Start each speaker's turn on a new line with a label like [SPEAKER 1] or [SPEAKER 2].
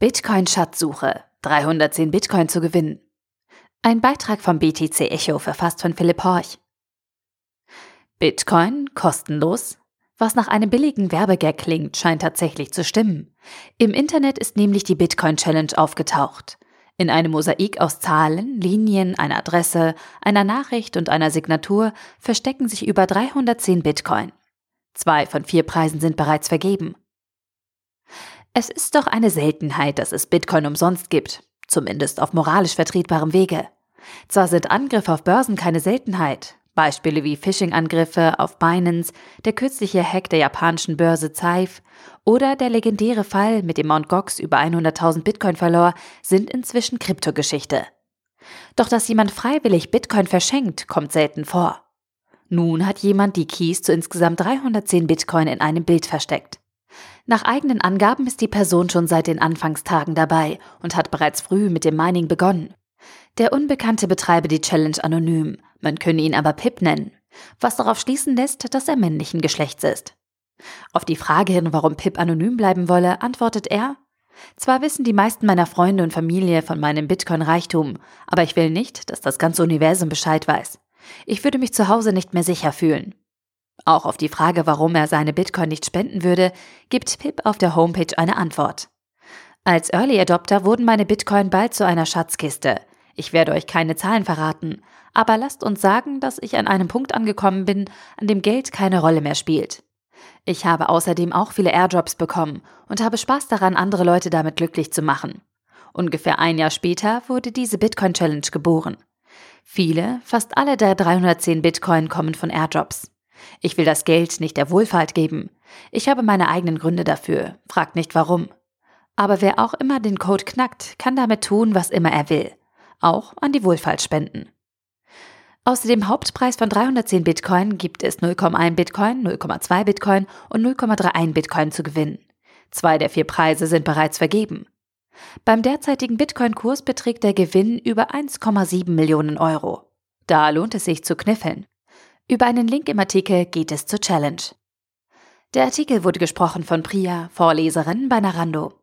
[SPEAKER 1] Bitcoin-Schatzsuche. 310 Bitcoin zu gewinnen. Ein Beitrag vom BTC Echo verfasst von Philipp Horch. Bitcoin kostenlos? Was nach einem billigen Werbegag klingt, scheint tatsächlich zu stimmen. Im Internet ist nämlich die Bitcoin Challenge aufgetaucht. In einem Mosaik aus Zahlen, Linien, einer Adresse, einer Nachricht und einer Signatur verstecken sich über 310 Bitcoin. Zwei von vier Preisen sind bereits vergeben. Es ist doch eine Seltenheit, dass es Bitcoin umsonst gibt, zumindest auf moralisch vertretbarem Wege. Zwar sind Angriffe auf Börsen keine Seltenheit, Beispiele wie Phishing-Angriffe auf Binance, der kürzliche Hack der japanischen Börse Zaif oder der legendäre Fall, mit dem Mt. Gox über 100.000 Bitcoin verlor, sind inzwischen Kryptogeschichte. Doch dass jemand freiwillig Bitcoin verschenkt, kommt selten vor. Nun hat jemand die Keys zu insgesamt 310 Bitcoin in einem Bild versteckt. Nach eigenen Angaben ist die Person schon seit den Anfangstagen dabei und hat bereits früh mit dem Mining begonnen. Der Unbekannte betreibe die Challenge anonym, man könne ihn aber Pip nennen, was darauf schließen lässt, dass er männlichen Geschlechts ist. Auf die Frage hin, warum Pip anonym bleiben wolle, antwortet er, zwar wissen die meisten meiner Freunde und Familie von meinem Bitcoin-Reichtum, aber ich will nicht, dass das ganze Universum Bescheid weiß. Ich würde mich zu Hause nicht mehr sicher fühlen. Auch auf die Frage, warum er seine Bitcoin nicht spenden würde, gibt Pip auf der Homepage eine Antwort. Als Early Adopter wurden meine Bitcoin bald zu einer Schatzkiste. Ich werde euch keine Zahlen verraten, aber lasst uns sagen, dass ich an einem Punkt angekommen bin, an dem Geld keine Rolle mehr spielt. Ich habe außerdem auch viele Airdrops bekommen und habe Spaß daran, andere Leute damit glücklich zu machen. Ungefähr ein Jahr später wurde diese Bitcoin Challenge geboren. Viele, fast alle der 310 Bitcoin kommen von Airdrops. Ich will das Geld nicht der Wohlfahrt geben. Ich habe meine eigenen Gründe dafür. Fragt nicht warum. Aber wer auch immer den Code knackt, kann damit tun, was immer er will. Auch an die Wohlfahrt spenden. Außer dem Hauptpreis von 310 Bitcoin gibt es 0,1 Bitcoin, 0,2 Bitcoin und 0,31 Bitcoin zu gewinnen. Zwei der vier Preise sind bereits vergeben. Beim derzeitigen Bitcoin-Kurs beträgt der Gewinn über 1,7 Millionen Euro. Da lohnt es sich zu kniffeln. Über einen Link im Artikel geht es zur Challenge. Der Artikel wurde gesprochen von Priya, Vorleserin bei Narando.